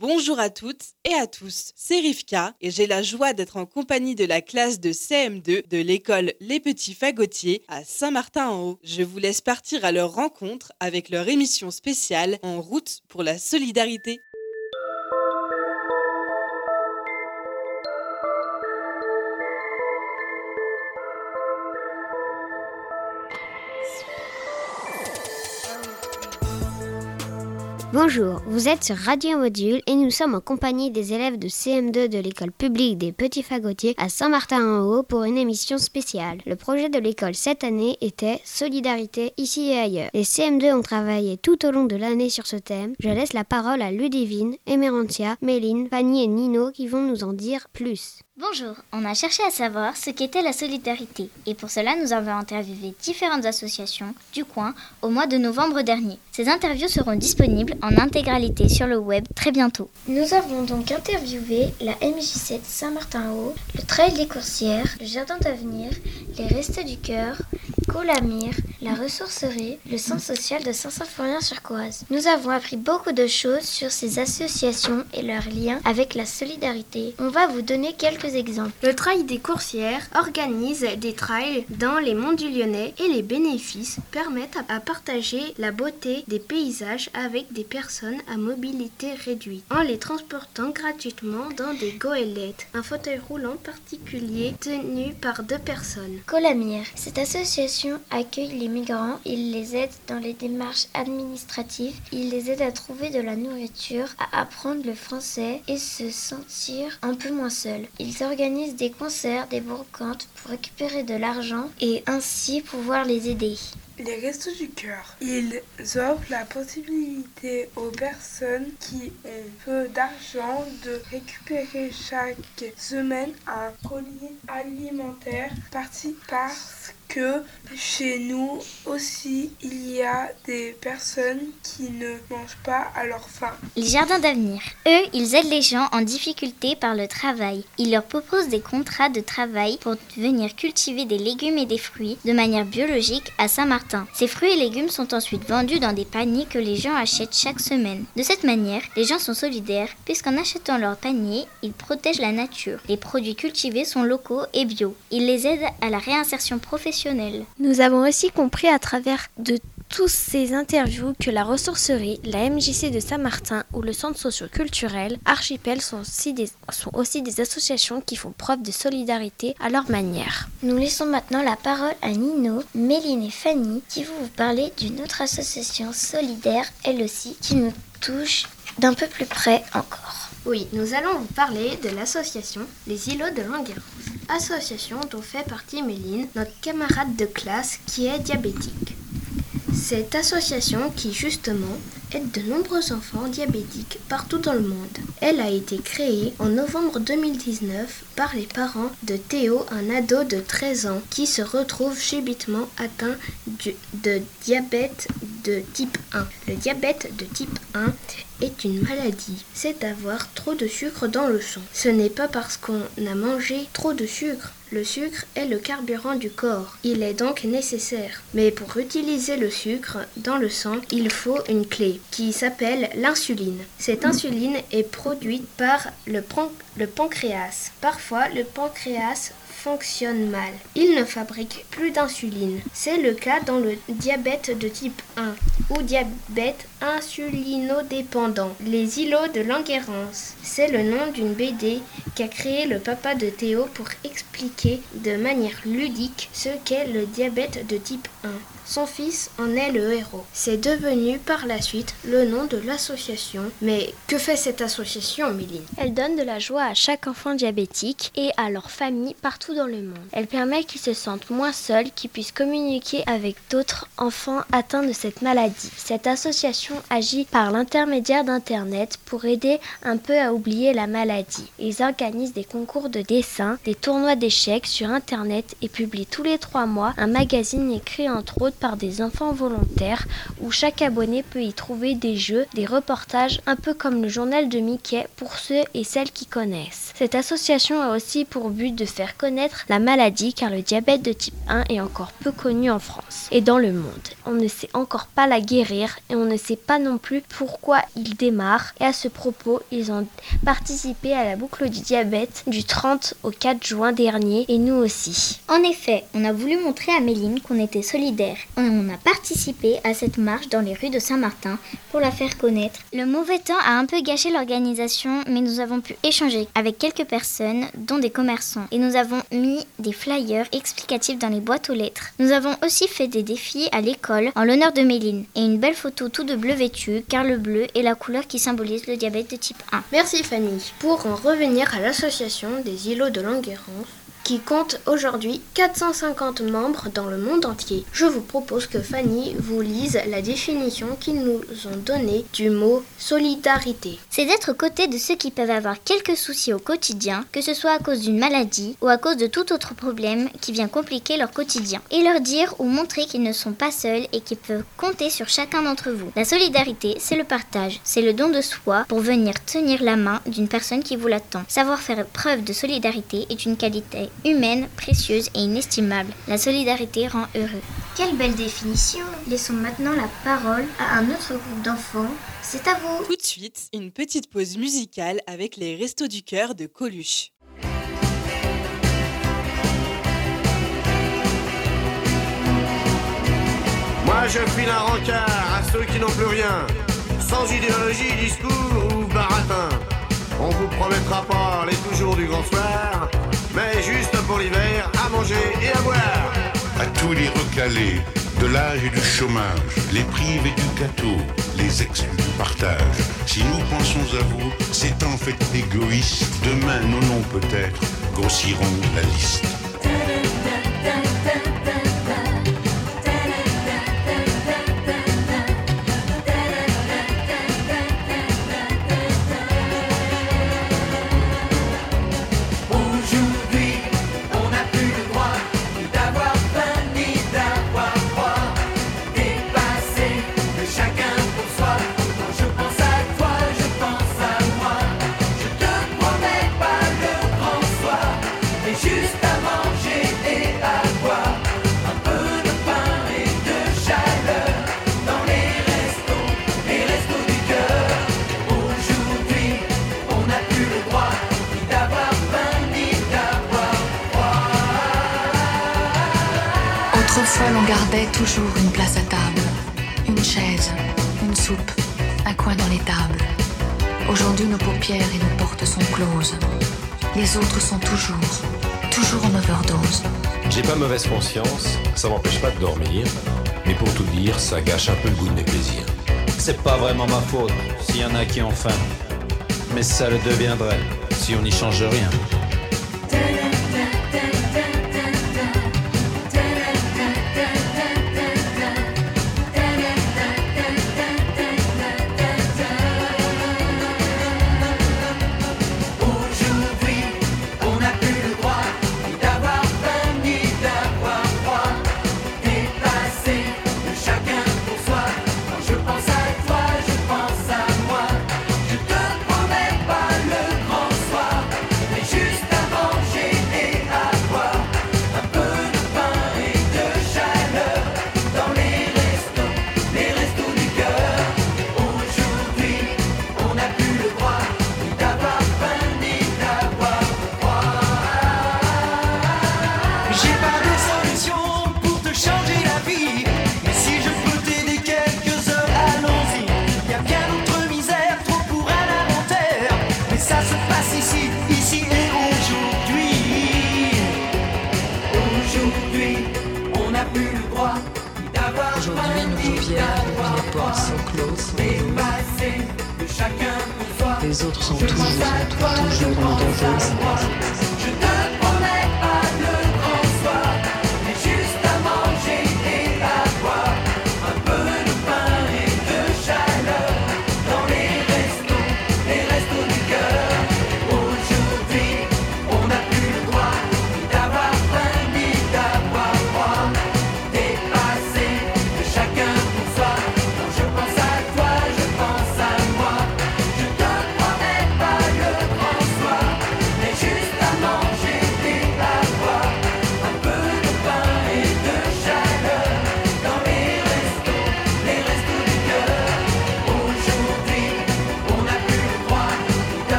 Bonjour à toutes et à tous, c'est Rivka et j'ai la joie d'être en compagnie de la classe de CM2 de l'école Les Petits Fagotiers à Saint-Martin-en-Haut. Je vous laisse partir à leur rencontre avec leur émission spéciale En route pour la solidarité. Bonjour, vous êtes sur Radio Module et nous sommes en compagnie des élèves de CM2 de l'école publique des Petits Fagotiers à Saint-Martin-en-Haut pour une émission spéciale. Le projet de l'école cette année était Solidarité ici et ailleurs. Les CM2 ont travaillé tout au long de l'année sur ce thème. Je laisse la parole à Ludivine, Emerantia, Méline, Fanny et Nino qui vont nous en dire plus. Bonjour, on a cherché à savoir ce qu'était la solidarité et pour cela nous avons interviewé différentes associations du coin au mois de novembre dernier. Ces interviews seront disponibles en intégralité sur le web très bientôt. Nous avons donc interviewé la MJ7 Saint-Martin-Haut, le Trail des Coursières, le Jardin d'Avenir, les Restes du Cœur, Colamire, la ressourcerie, le centre social de Saint-Symphorien-sur-Coise. Nous avons appris beaucoup de choses sur ces associations et leurs liens avec la solidarité. On va vous donner quelques exemples. Le Trail des Coursières organise des trails dans les monts du Lyonnais et les bénéfices permettent à partager la beauté des paysages avec des personnes à mobilité réduite en les transportant gratuitement dans des goélettes, un fauteuil roulant particulier tenu par deux personnes. Colamire, cette association accueille les migrants, il les aide dans les démarches administratives, il les aide à trouver de la nourriture, à apprendre le français et se sentir un peu moins seuls. Ils organisent des concerts, des brocantes pour récupérer de l'argent et ainsi pouvoir les aider. Les Restos du Cœur. Ils offrent la possibilité aux personnes qui ont peu d'argent de récupérer chaque semaine un collier alimentaire parti parce que chez nous aussi il y a des personnes qui ne mangent pas à leur faim. Les jardins d'avenir. Eux, ils aident les gens en difficulté par le travail. Ils leur proposent des contrats de travail pour venir cultiver des légumes et des fruits de manière biologique à Saint-Martin. Ces fruits et légumes sont ensuite vendus dans des paniers que les gens achètent chaque semaine. De cette manière, les gens sont solidaires puisqu'en achetant leur panier, ils protègent la nature. Les produits cultivés sont locaux et bio. Ils les aident à la réinsertion professionnelle nous avons aussi compris à travers de tous ces interviews que la ressourcerie, la MJC de Saint-Martin ou le centre socio-culturel Archipel sont aussi, des, sont aussi des associations qui font preuve de solidarité à leur manière. Nous laissons maintenant la parole à Nino, Méline et Fanny qui vont vous parler d'une autre association solidaire, elle aussi, qui nous touche d'un peu plus près encore. Oui, nous allons vous parler de l'association Les îlots de Languerose. Association dont fait partie Méline, notre camarade de classe qui est diabétique. Cette association qui justement aide de nombreux enfants diabétiques partout dans le monde. Elle a été créée en novembre 2019 par les parents de Théo, un ado de 13 ans qui se retrouve subitement atteint de diabète de type 1. Le diabète de type 1 est une maladie, c'est d'avoir trop de sucre dans le sang. Ce n'est pas parce qu'on a mangé trop de sucre. Le sucre est le carburant du corps. Il est donc nécessaire. Mais pour utiliser le sucre dans le sang, il faut une clé qui s'appelle l'insuline. Cette insuline est produite par le, pancréas. Parfois, le pancréas fonctionne mal. Il ne fabrique plus d'insuline. C'est le cas dans le diabète de type 1 ou diabète insulinodépendant. Les îlots de Languerrance. C'est le nom d'une BD qu'a créé le papa de Théo pour expliquer de manière ludique ce qu'est le diabète de type 1. Son fils en est le héros. C'est devenu par la suite le nom de l'association. Mais que fait cette association, Méline Elle donne de la joie à chaque enfant diabétique et à leur famille partout dans le monde. Elle permet qu'ils se sentent moins seuls, qu'ils puissent communiquer avec d'autres enfants atteints de cette maladie. Cette association agit par l'intermédiaire d'Internet pour aider un peu à oublier la maladie. Ils organisent des concours de dessin, des tournois d'échecs sur Internet et publient tous les trois mois un magazine écrit entre autres par des enfants volontaires où chaque abonné peut y trouver des jeux, des reportages, un peu comme le journal de Mickey pour ceux et celles qui connaissent. Cette association a aussi pour but de faire connaître la maladie car le diabète de type 1 est encore peu connu en France et dans le monde. On ne sait encore pas la guérir et on ne sait pas non plus pourquoi il démarre et à ce propos, ils ont participé à la boucle du diabète du 30 au 4 juin dernier et nous aussi. En effet, on a voulu montrer à Méline qu'on était solidaires. On a participé à cette marche dans les rues de Saint-Martin pour la faire connaître. Le mauvais temps a un peu gâché l'organisation, mais nous avons pu échanger avec quelques personnes, dont des commerçants, et nous avons mis des flyers explicatifs dans les boîtes aux lettres. Nous avons aussi fait des défis à l'école en l'honneur de Méline et une belle photo tout de bleu vêtu, car le bleu est la couleur qui symbolise le diabète de type 1. Merci Fanny. Pour en revenir à l'association des îlots de Languérance, qui compte aujourd'hui 450 membres dans le monde entier. Je vous propose que Fanny vous lise la définition qu'ils nous ont donnée du mot solidarité. C'est d'être aux côtés de ceux qui peuvent avoir quelques soucis au quotidien, que ce soit à cause d'une maladie ou à cause de tout autre problème qui vient compliquer leur quotidien, et leur dire ou montrer qu'ils ne sont pas seuls et qu'ils peuvent compter sur chacun d'entre vous. La solidarité, c'est le partage, c'est le don de soi pour venir tenir la main d'une personne qui vous l'attend. Savoir faire preuve de solidarité est une qualité humaine, précieuse et inestimable. La solidarité rend heureux. Quelle belle définition Laissons maintenant la parole à un autre groupe d'enfants. C'est à vous Tout de suite, une petite pause musicale avec les Restos du Cœur de Coluche. Moi je file un rencard à ceux qui n'ont plus rien, sans idéologie, discours. On vous promettra pas les toujours du grand soir, mais juste pour l'hiver, à manger et à boire. À tous les recalés, de l'âge et du chômage, les privés du gâteau, les exclus du partage. Si nous pensons à vous, c'est en fait égoïste. Demain, nos noms peut-être grossiront la liste. L'on gardait toujours une place à table, une chaise, une soupe, un coin dans les tables. Aujourd'hui, nos paupières et nos portes sont closes. Les autres sont toujours, toujours en overdose. J'ai pas mauvaise conscience, ça m'empêche pas de dormir, mais pour tout dire, ça gâche un peu le goût de mes plaisirs. C'est pas vraiment ma faute s'il y en a qui ont faim. Mais ça le deviendrait si on n'y change rien.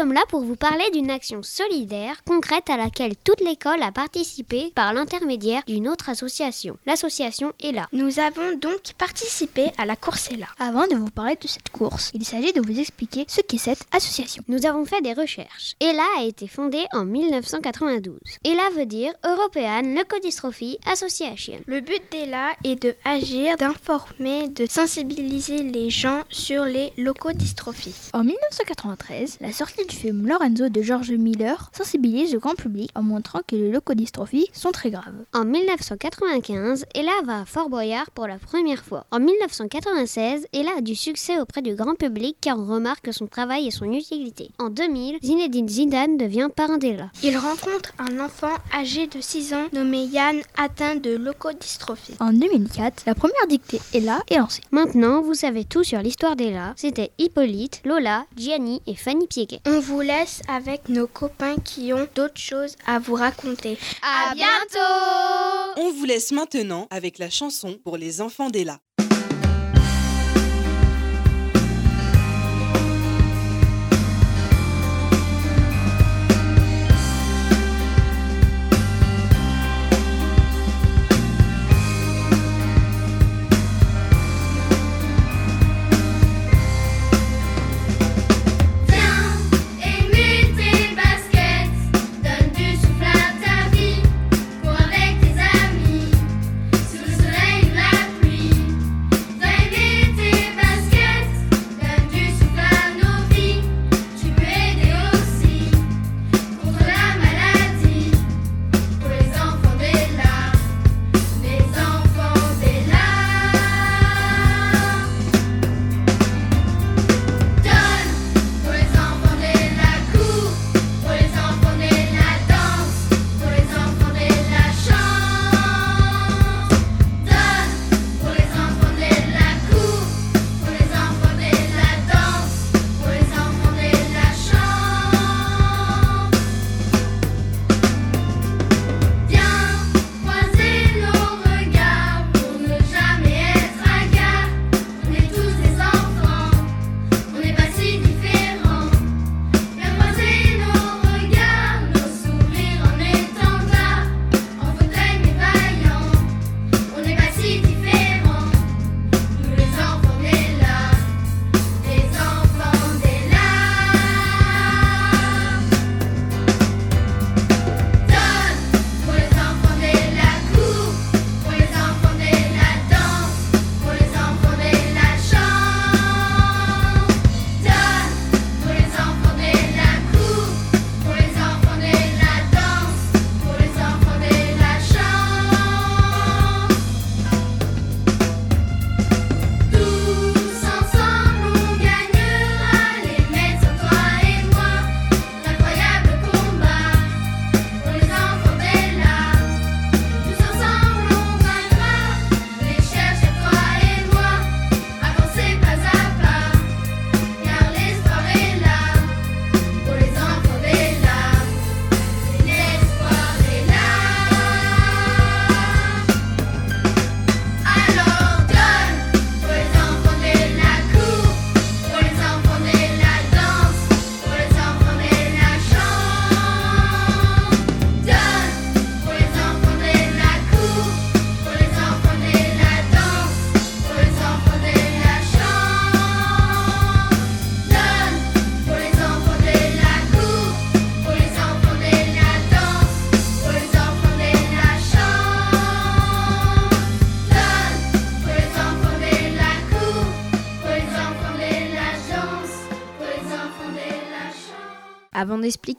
Sommes là pour vous parler d'une action solidaire, concrète à laquelle toute l'école a participé par l'intermédiaire d'une autre association, l'association ELA. Nous avons donc participé à la course ELA. Avant de vous parler de cette course, il s'agit de vous expliquer ce qu'est cette association. Nous avons fait des recherches. ELA a été fondée en 1992. ELA veut dire European Leukodystrophy Association. Le but d'ELA est de agir, d'informer, de sensibiliser les gens sur les leucodystrophies. En 1993, la sortie du film Lorenzo de George Miller sensibilise le grand public en montrant que les leucodystrophies sont très graves. En 1995, Ella va à Fort Boyard pour la première fois. En 1996, Ella a du succès auprès du grand public car on remarque son travail et son utilité. En 2000, Zinedine Zidane devient parrain d'Ella. Il rencontre un enfant âgé de 6 ans nommé Yann atteint de leucodystrophie. En 2004, la première dictée Ella est lancée. Maintenant, vous savez tout sur l'histoire d'Ella. C'était Hippolyte, Lola, Gianni et Fanny Piéquet. On vous laisse avec nos copains qui ont d'autres choses à vous raconter. À bientôt On vous laisse maintenant avec la chanson pour les enfants d'Ella.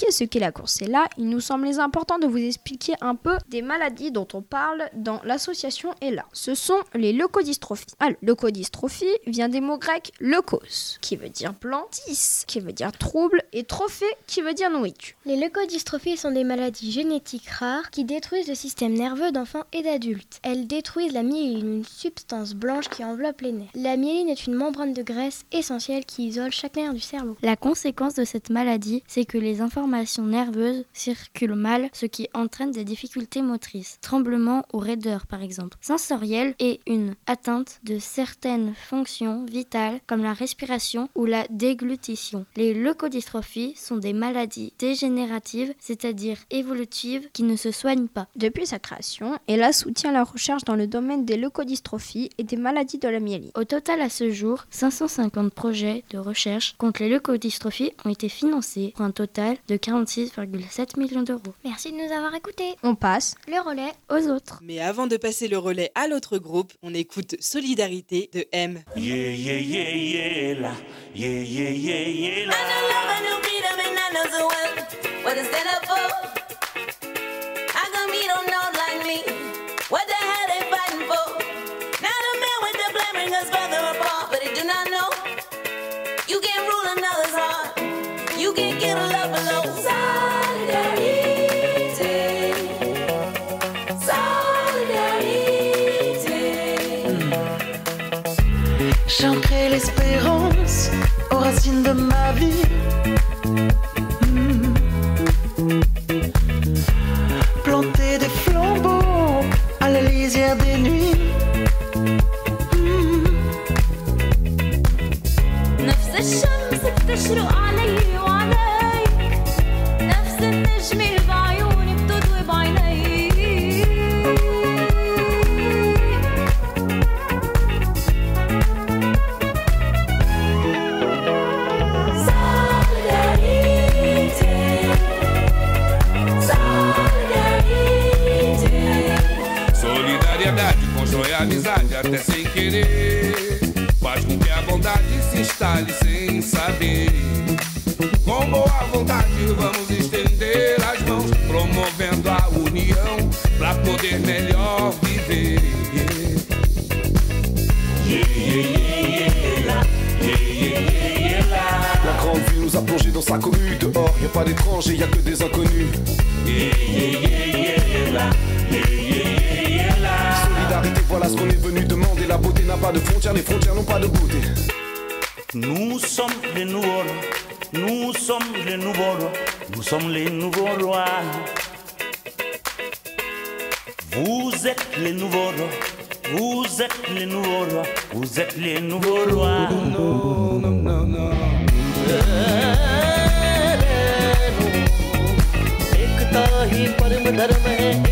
Avant d'expliquer ce qu'est la course là, il nous semblait important de vous expliquer un peu des maladies dont on parle dans l'association ELA. Ce sont les leucodystrophies. Alors, leucodystrophie vient des mots grecs leukos, qui veut dire blanc, dys, qui veut dire trouble, et trophée, qui veut dire nourriture. Les leucodystrophies sont des maladies génétiques rares qui détruisent le système nerveux d'enfants et d'adultes. Elles détruisent la myéline, une substance blanche qui enveloppe les nerfs. La myéline est une membrane de graisse essentielle qui isole chaque nerf du cerveau. La conséquence de cette maladie, c'est que les informations nerveuses circulent mal, ce qui entraîne des difficultés motrices, tremblements ou raideurs par exemple, sensorielles et une atteinte de certaines fonctions vitales comme la respiration ou la déglutition. Les leucodystrophies sont des maladies dégénératives, c'est-à-dire évolutives, qui ne se soignent pas. Depuis sa création, Ella soutient la recherche dans le domaine des leucodystrophies et des maladies de la myéline. Au total, à ce jour, 550 projets de recherche contre les leucodystrophies ont été financés pour un total de 46,7 millions d'euros. Merci de nous avoir écoutés. On passe Le relais aux autres. Mais avant de passer le relais à l'autre groupe, on écoute Solidarité de M. Yeah, yeah, yeah, yeah, la. Yeah, yeah, yeah, yeah, la. I know love, I know freedom, and J'ancrais l'espérance nous a plongé dans sa commune. Dehors, y a pas d'étrangers, y a que des inconnus. Solidarité, voilà ce qu'on est venu demander. La beauté n'a pas de frontières, les frontières n'ont pas de beauté. Nous sommes les nouveaux rois. Nous sommes les nouveaux rois. Nous sommes les nouveaux rois. Vous êtes les nouveaux rois. Vous êtes les nouveaux rois. Vous êtes les nouveaux rois. Non, non, non, non. एकता ही परम धर्म है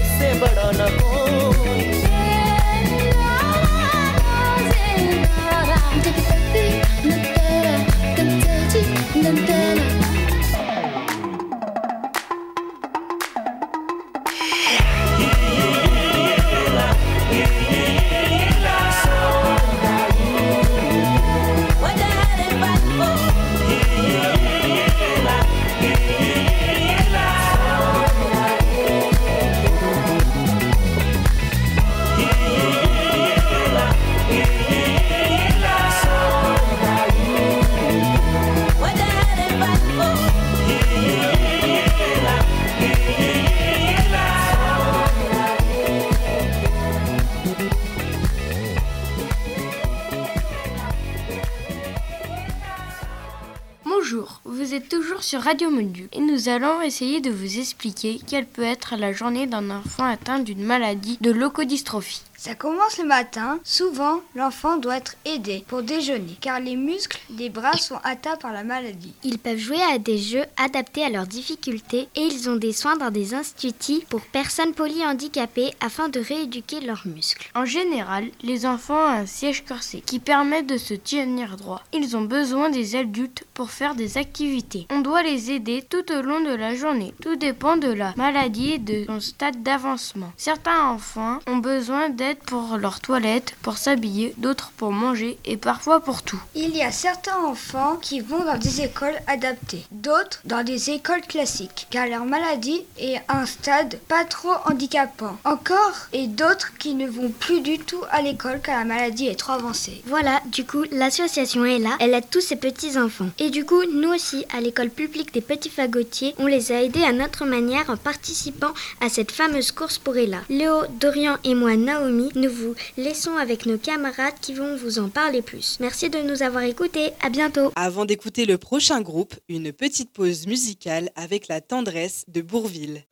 sur Radio Module et nous allons essayer de vous expliquer quelle peut être la journée d'un enfant atteint d'une maladie de leucodystrophie. Ça commence le matin. Souvent, l'enfant doit être aidé pour déjeuner, car les muscles des bras sont atteints par la maladie. Ils peuvent jouer à des jeux adaptés à leurs difficultés et ils ont des soins dans des instituts pour personnes polyhandicapées afin de rééduquer leurs muscles. En général, les enfants ont un siège corsé qui permet de se tenir droit. Ils ont besoin des adultes pour faire des activités. On doit les aider tout au long de la journée. Tout dépend de la maladie et de son stade d'avancement. Certains enfants ont besoin d'aide pour leur toilette, pour s'habiller, d'autres pour manger et parfois pour tout. Il y a certains enfants qui vont dans des écoles adaptées, d'autres dans des écoles classiques, car leur maladie est à un stade pas trop handicapant. Encore et d'autres qui ne vont plus du tout à l'école car la maladie est trop avancée. Voilà, du coup, l'association est là, elle aide tous ces petits-enfants. Et du coup, nous aussi, à l'école publique des petits fagotiers, on les a aidés à notre manière en participant à cette fameuse course pour Ella. Léo, Dorian et moi, Naomi, promis, nous vous laissons avec nos camarades qui vont vous en parler plus. Merci de nous avoir écoutés. À bientôt. Avant d'écouter le prochain groupe, une petite pause musicale avec la tendresse de Bourville.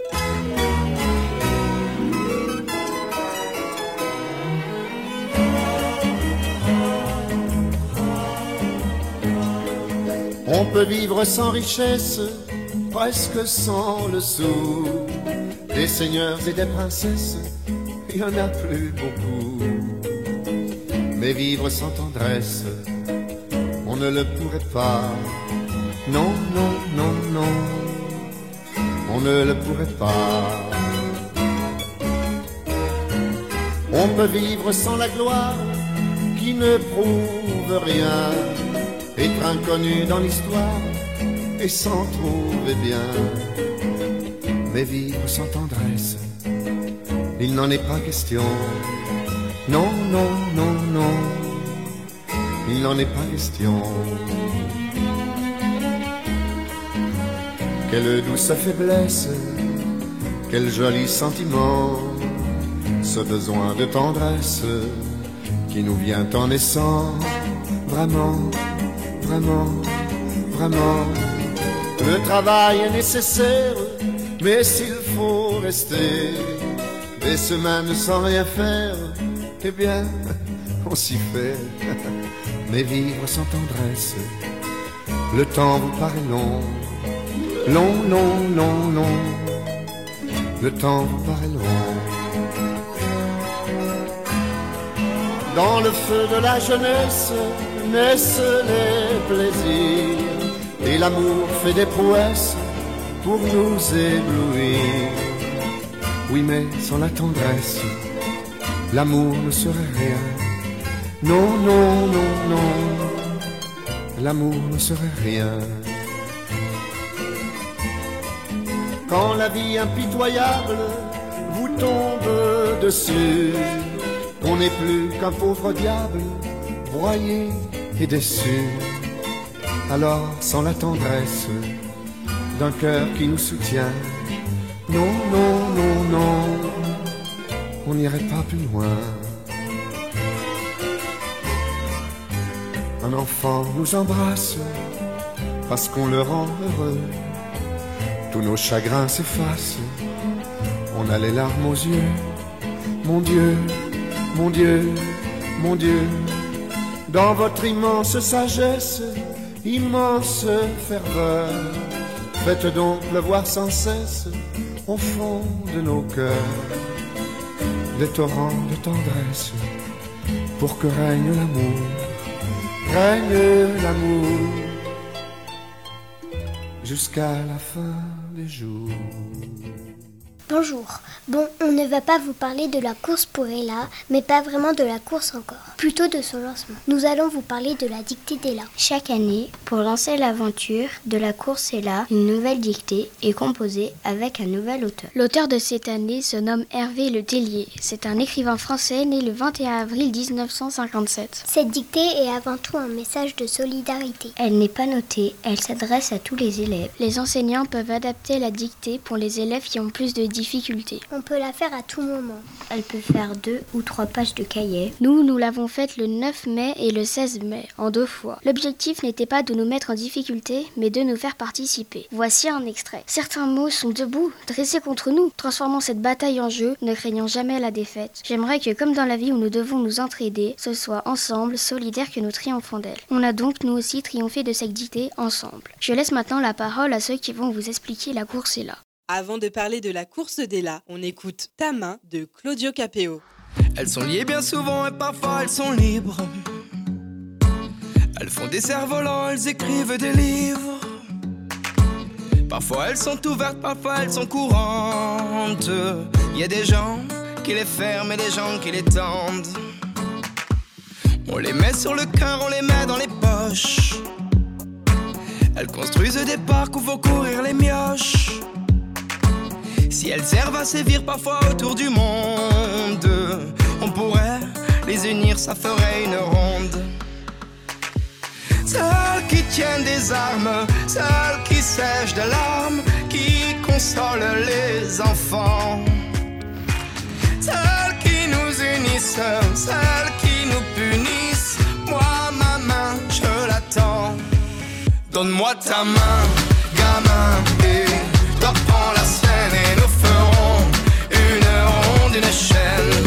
On peut vivre sans richesse, presque sans le sou. Des seigneurs et des princesses, y en a plus beaucoup. Mais vivre sans tendresse, on ne le pourrait pas. Non, non, non, non, on ne le pourrait pas. On peut vivre sans la gloire qui ne prouve rien, être inconnu dans l'histoire et s'en trouver bien. Mais vivre sans tendresse, il n'en est pas question. Non, non, non, non, il n'en est pas question. Quelle douce faiblesse, quel joli sentiment, ce besoin de tendresse qui nous vient en naissant, vraiment, vraiment, vraiment. Le travail est nécessaire, mais s'il faut rester des semaines sans rien faire, eh bien, on s'y fait. Mais vivre sans tendresse, le temps vous paraît long, long, long, long, long. Le temps vous paraît long. Dans le feu de la jeunesse naissent les plaisirs et l'amour fait des prouesses pour nous éblouir. Oui, mais sans la tendresse, l'amour ne serait rien. Non, non, non, non, l'amour ne serait rien. Quand la vie impitoyable vous tombe dessus, on n'est plus qu'un pauvre diable, broyé et déçu. Alors, sans la tendresse d'un cœur qui nous soutient, non, non, non, non, on n'irait pas plus loin. Un enfant nous embrasse parce qu'on le rend heureux. Tous nos chagrins s'effacent, on a les larmes aux yeux. Mon Dieu, mon Dieu, mon Dieu, dans votre immense sagesse, immense ferveur, faites donc pleuvoir sans cesse au fond de nos cœurs des torrents de tendresse pour que règne l'amour, règne l'amour jusqu'à la fin des jours. Bonjour. Bon, on ne va pas vous parler de la course pour Ella, mais pas vraiment de la course encore, plutôt de son lancement. Nous allons vous parler de la dictée d'Ella. Chaque année, pour lancer l'aventure de la course Ella, une nouvelle dictée est composée avec un nouvel auteur. L'auteur de cette année se nomme Hervé Le Tellier. C'est un écrivain français né le 21 avril 1957. Cette dictée est avant tout un message de solidarité. Elle n'est pas notée, elle s'adresse à tous les élèves. Les enseignants peuvent adapter la dictée pour les élèves qui ont plus de On peut la faire à tout moment. Elle peut faire deux ou trois pages de cahier. Nous, nous l'avons faite le 9 mai et le 16 mai, en deux fois. L'objectif n'était pas de nous mettre en difficulté, mais de nous faire participer. Voici un extrait. Certains mots sont debout, dressés contre nous. Transformons cette bataille en jeu, ne craignant jamais la défaite. J'aimerais que, comme dans la vie où nous devons nous entraider, ce soit ensemble, solidaires que nous triomphons d'elle. On a donc, nous aussi, triomphé de cette dictée ensemble. Je laisse maintenant la parole à ceux qui vont vous expliquer la course est là. Avant de parler de la course d'Ella, on écoute Ta main de Claudio Capeo. Elles sont liées bien souvent et parfois elles sont libres. Elles font des cerfs-volants, elles écrivent des livres. Parfois elles sont ouvertes, parfois elles sont courantes. Il y a des gens qui les ferment et des gens qui les tendent. On les met sur le cœur, on les met dans les poches. Elles construisent des parcs où vont courir les mioches. Elles servent à sévir parfois autour du monde, on pourrait les unir, ça ferait une ronde. Celles qui tiennent des armes, celles qui sèchent des larmes, qui consolent les enfants. Celles qui nous unissent, celles qui nous punissent, moi ma main, je l'attends. Donne-moi ta main, gamin. Et ronde, une chaîne.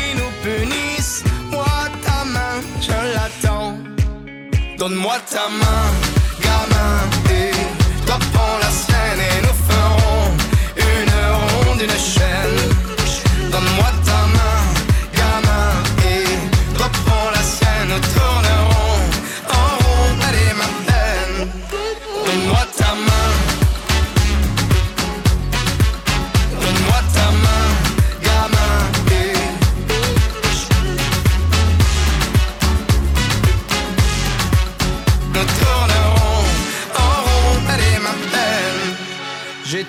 Donne-moi ta main, gamin, et toi prends la sienne et nous ferons une ronde, une chaîne.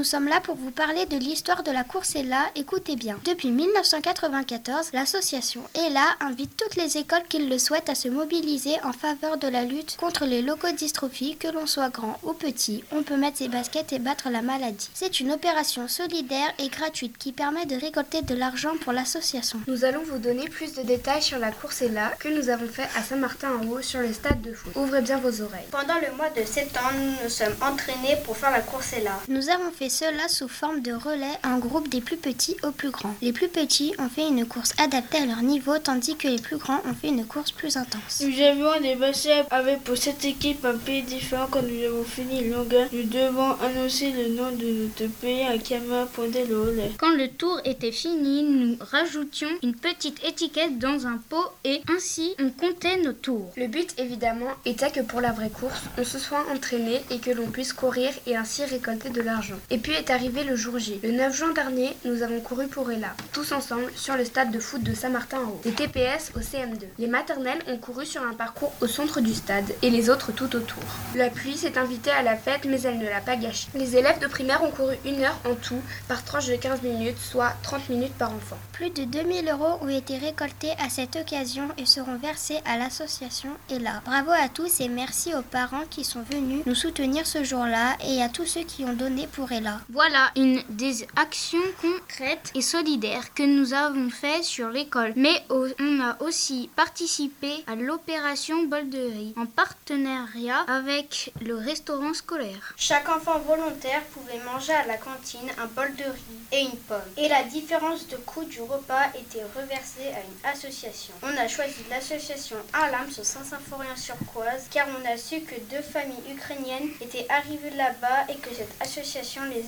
nous, sommes là pour vous parler de l'histoire de la course ELA. Écoutez bien. Depuis 1994, l'association ELA invite toutes les écoles qui le souhaitent à se mobiliser en faveur de la lutte contre les leucodystrophies, que l'on soit grand ou petit. On peut mettre ses baskets et battre la maladie. C'est une opération solidaire et gratuite qui permet de récolter de l'argent pour l'association. Nous allons vous donner plus de détails sur la course ELA que nous avons fait à Saint-Martin-en-Haut sur le stade de foot. Ouvrez bien vos oreilles. Pendant le mois de septembre, nous nous sommes entraînés pour faire la course ELA. Nous avons fait cela sous forme de relais en groupe des plus petits aux plus grands. Les plus petits ont fait une course adaptée à leur niveau tandis que les plus grands ont fait une course plus intense. Nous avions des baskets avec pour cette équipe un pays différent. Quand nous avons fini le longueur, nous devons annoncer le nom de notre pays à caméra pendant le relais. Quand le tour était fini, nous rajoutions une petite étiquette dans un pot et ainsi on comptait nos tours. Le but évidemment était que pour la vraie course, on se soit entraîné et que l'on puisse courir et ainsi récolter de l'argent. Et puis est arrivé le jour J. Le 9 juin dernier, nous avons couru pour Ella, tous ensemble sur le stade de foot de Saint-Martin-en-Haut, des TPS au CM2. Les maternelles ont couru sur un parcours au centre du stade et les autres tout autour. La pluie s'est invitée à la fête mais elle ne l'a pas gâchée. Les élèves de primaire ont couru une heure en tout par tranche de 15 minutes, soit 30 minutes par enfant. Plus de 2000 euros ont été récoltés à cette occasion et seront versés à l'association ELA. Bravo à tous et merci aux parents qui sont venus nous soutenir ce jour-là et à tous ceux qui ont donné pour ELA. Voilà une des actions concrètes et solidaires que nous avons fait sur l'école. Mais au- on a aussi participé à l'opération Bol de riz en partenariat avec le restaurant scolaire. Chaque enfant volontaire pouvait manger à la cantine un bol de riz et une pomme. Et la différence de coût du repas était reversée à une association. On a choisi l'association Alam sur Saint-Symphorien-sur-Coise car on a su que deux familles ukrainiennes étaient arrivées là-bas et que cette association les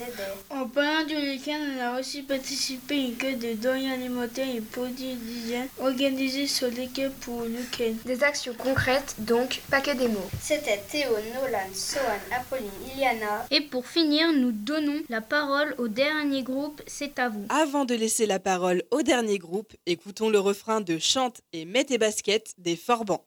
En parlant du week-end, on a aussi participé à une queue de denrées alimentaires et produits d'hygiène organisée sur l'équipe pour le week-end. Des actions concrètes, donc, pas que des mots. C'était Théo, Nolan, Sohan, Apolline, Iliana. Et pour finir, nous donnons la parole au dernier groupe, c'est à vous. Avant de laisser la parole au dernier groupe, écoutons le refrain de Chante et Mets tes baskets des Forbans.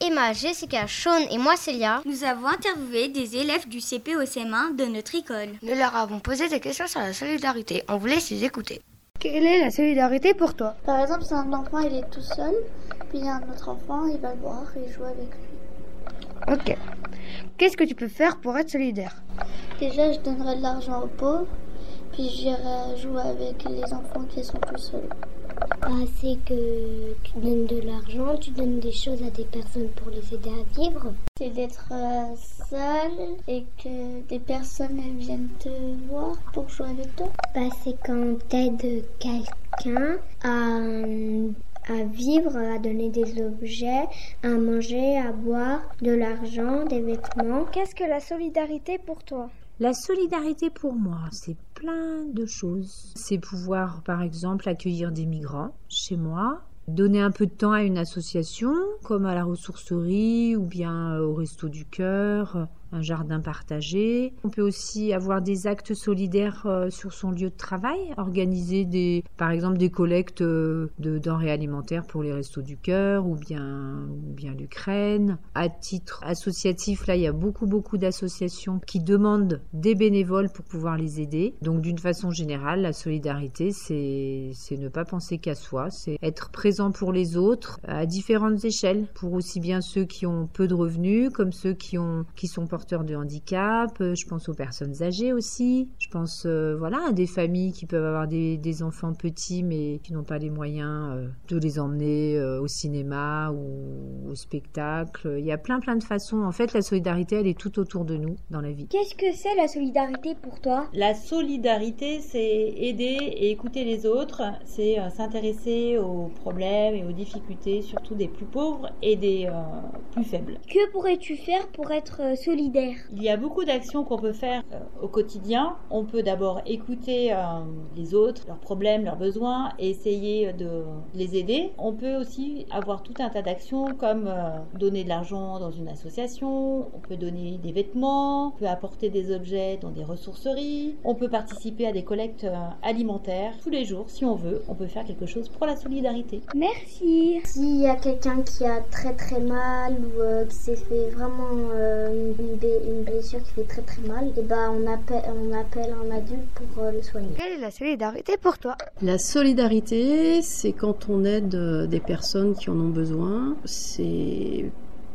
Emma, Jessica, Sean et moi Célia, Nous avons interviewé des élèves du CP au CM1 de notre école. nous leur avons posé des questions sur la solidarité. On vous laisse les écouter. Quelle est la solidarité pour toi? Par exemple, si un enfant il est tout seul, puis il y a un autre enfant, il va le voir et jouer avec lui. Ok. Qu'est-ce que tu peux faire pour être solidaire? Déjà, je donnerai de l'argent aux pauvres, puis j'irai jouer avec les enfants qui sont tout seuls. Bah, c'est que tu donnes de l'argent, tu donnes des choses à des personnes pour les aider à vivre. C'est d'être euh, seul et que des personnes elles viennent te voir pour jouer avec toi. Bah, c'est quand t'aides quelqu'un à, à vivre, à donner des objets, à manger, à boire, de l'argent, des vêtements. Qu'est-ce que la solidarité pour toi? La solidarité pour moi, c'est plein de choses. C'est pouvoir, par exemple, accueillir des migrants chez moi, donner un peu de temps à une association, comme à la ressourcerie ou bien au resto du cœur, un jardin partagé. On peut aussi avoir des actes solidaires euh, sur son lieu de travail, organiser des, par exemple des collectes euh, de denrées alimentaires pour les restos du cœur ou bien, bien l'Ukraine. À titre associatif, là, il y a beaucoup beaucoup d'associations qui demandent des bénévoles pour pouvoir les aider. Donc d'une façon générale, la solidarité, c'est c'est ne pas penser qu'à soi, c'est être présent pour les autres à différentes échelles, pour aussi bien ceux qui ont peu de revenus comme ceux qui ont qui sont porteurs de handicap. Euh, Je pense aux personnes âgées aussi. Je pense euh, voilà à des familles qui peuvent avoir des, des enfants petits mais qui n'ont pas les moyens euh, de les emmener euh, au cinéma ou au spectacle. Il y a plein plein de façons. En fait, la solidarité, elle est tout autour de nous dans la vie. Qu'est-ce que c'est la solidarité pour toi? La solidarité, c'est aider et écouter les autres, c'est euh, s'intéresser aux problèmes et aux difficultés, surtout des plus pauvres et des euh, plus faibles. Que pourrais-tu faire pour être euh, solidaire Il y a beaucoup d'actions qu'on peut faire euh, au quotidien. On peut d'abord écouter euh, les autres, leurs problèmes, leurs besoins et essayer de les aider. On peut aussi avoir tout un tas d'actions comme euh, donner de l'argent dans une association, on peut donner des vêtements, on peut apporter des objets dans des ressourceries, on peut participer à des collectes euh, alimentaires tous les jours si on veut. On peut faire quelque chose pour la solidarité. Merci. S'il y a quelqu'un qui a très très mal ou euh, qui s'est fait vraiment euh, une, blessure qui fait très très mal, et ben on appelle, on appelle un adulte pour euh, le soigner. Quelle est la solidarité pour toi? La solidarité, c'est quand on aide euh, des personnes qui en ont besoin, c'est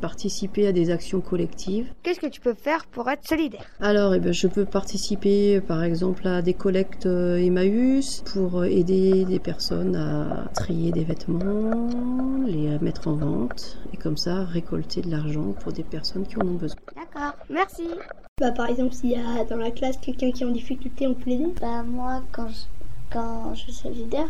participer à des actions collectives. Qu'est-ce que tu peux faire pour être solidaire? Alors, eh ben, je peux participer par exemple à des collectes euh, Emmaüs pour euh, aider des personnes à trier des vêtements, les mettre en vente et comme ça récolter de l'argent pour des personnes qui en ont besoin. D'accord, merci. Bah, par exemple, s'il y a dans la classe quelqu'un qui est en difficulté, on peut l'aider? Bah, moi, quand je, quand je suis solidaire,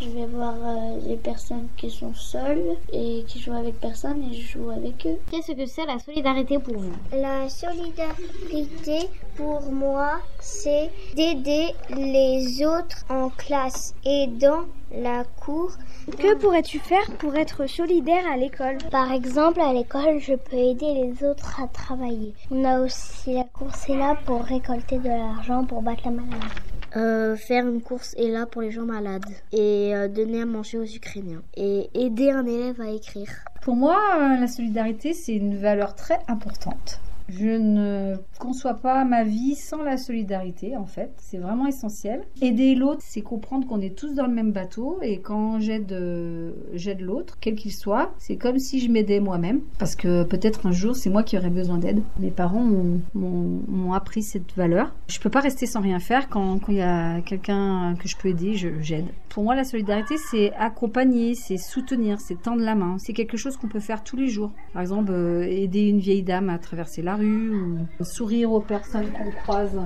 je vais voir euh, les personnes qui sont seules et qui jouent avec personne et je joue avec eux. Qu'est-ce que c'est la solidarité pour vous? La solidarité pour moi, c'est d'aider les autres en classe et dans la cour. Que pourrais-tu faire pour être solidaire à l'école? Par exemple, à l'école, je peux aider les autres à travailler. On a aussi la course est là pour récolter de l'argent pour battre la maladie. Euh, faire une course est là pour les gens malades et euh, donner à manger aux Ukrainiens et aider un élève à écrire. Pour moi, euh, la solidarité, c'est une valeur très importante. Je ne conçois pas ma vie sans la solidarité, en fait. C'est vraiment essentiel. Aider l'autre, c'est comprendre qu'on est tous dans le même bateau. Et quand j'aide, euh, j'aide l'autre, quel qu'il soit, c'est comme si je m'aidais moi-même. Parce que peut-être un jour, c'est moi qui aurais besoin d'aide. Mes parents m'ont- appris cette valeur. Je peux pas rester sans rien faire. Quand quand il y a quelqu'un que je peux aider, je- j'aide. Pour moi, la solidarité, c'est accompagner, c'est soutenir, c'est tendre la main. C'est quelque chose qu'on peut faire tous les jours. Par exemple, euh, aider une vieille dame à traverser la rue ou sourire aux personnes qu'on croise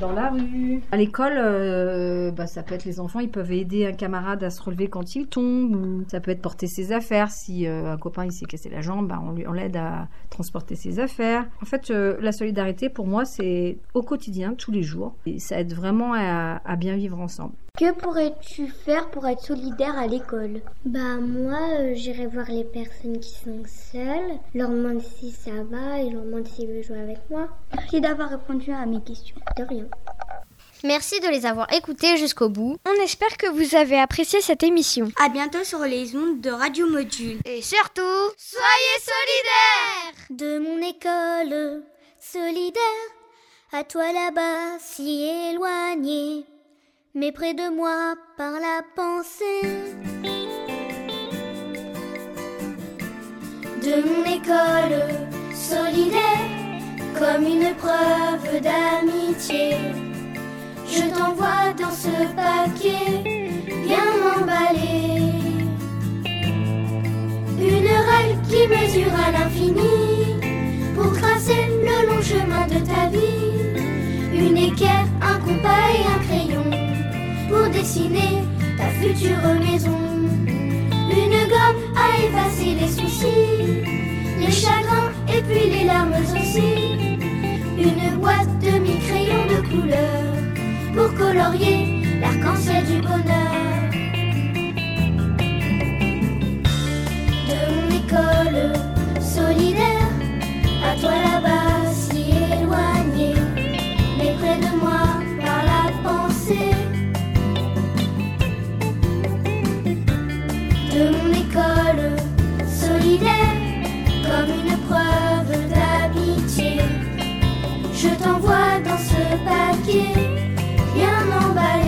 dans la rue. À l'école, euh, bah, ça peut être les enfants, ils peuvent aider un camarade à se relever quand il tombe, ou ça peut être porter ses affaires. Si euh, un copain s'est cassé la jambe, bah, on on l'aide à transporter ses affaires. En fait, la solidarité pour moi, c'est au quotidien, tous les jours, et ça aide vraiment à bien vivre ensemble. Que pourrais-tu faire pour être solidaire à l'école? Bah moi, euh, j'irai voir les personnes qui sont seules, leur demander si ça va et leur demander s'ils veulent jouer avec moi. Merci d'avoir répondu à mes questions. De rien. Merci de les avoir écoutés jusqu'au bout. On espère que vous avez apprécié cette émission. À bientôt sur les ondes de Radio Module. Et surtout, soyez solidaires De mon école, solidaire, à toi là-bas, si éloigné, mais près de moi par la pensée. De mon école, solidaire, comme une preuve d'amitié. Je t'envoie dans ce paquet bien emballé Une règle qui mesure à l'infini Pour tracer le long chemin de ta vie Une équerre, un compas et un crayon Pour dessiner ta future maison. Une gomme à effacer les soucis Les chagrins et puis les larmes aussi. Une boîte de mille crayons de couleur pour colorier l'arc-en-ciel du bonheur. De mon école solidaire, à toi là-bas si comme une preuve d'amitié, je t'envoie dans ce paquet bien emballé.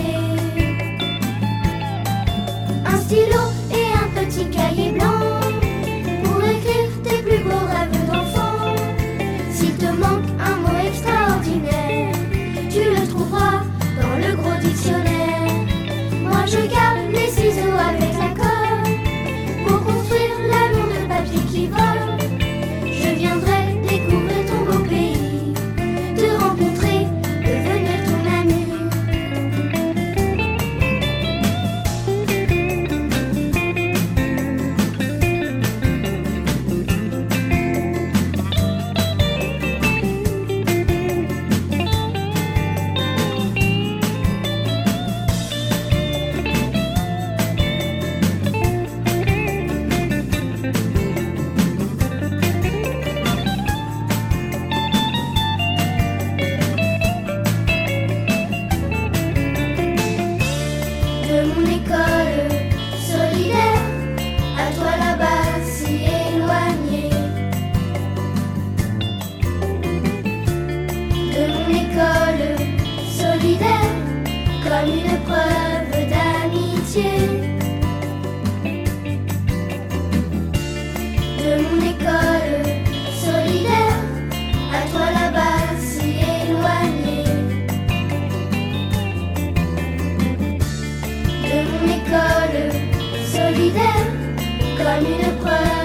Comme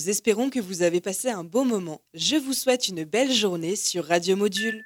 Nous espérons que vous avez passé un beau moment. Je vous souhaite une belle journée sur Radio Module.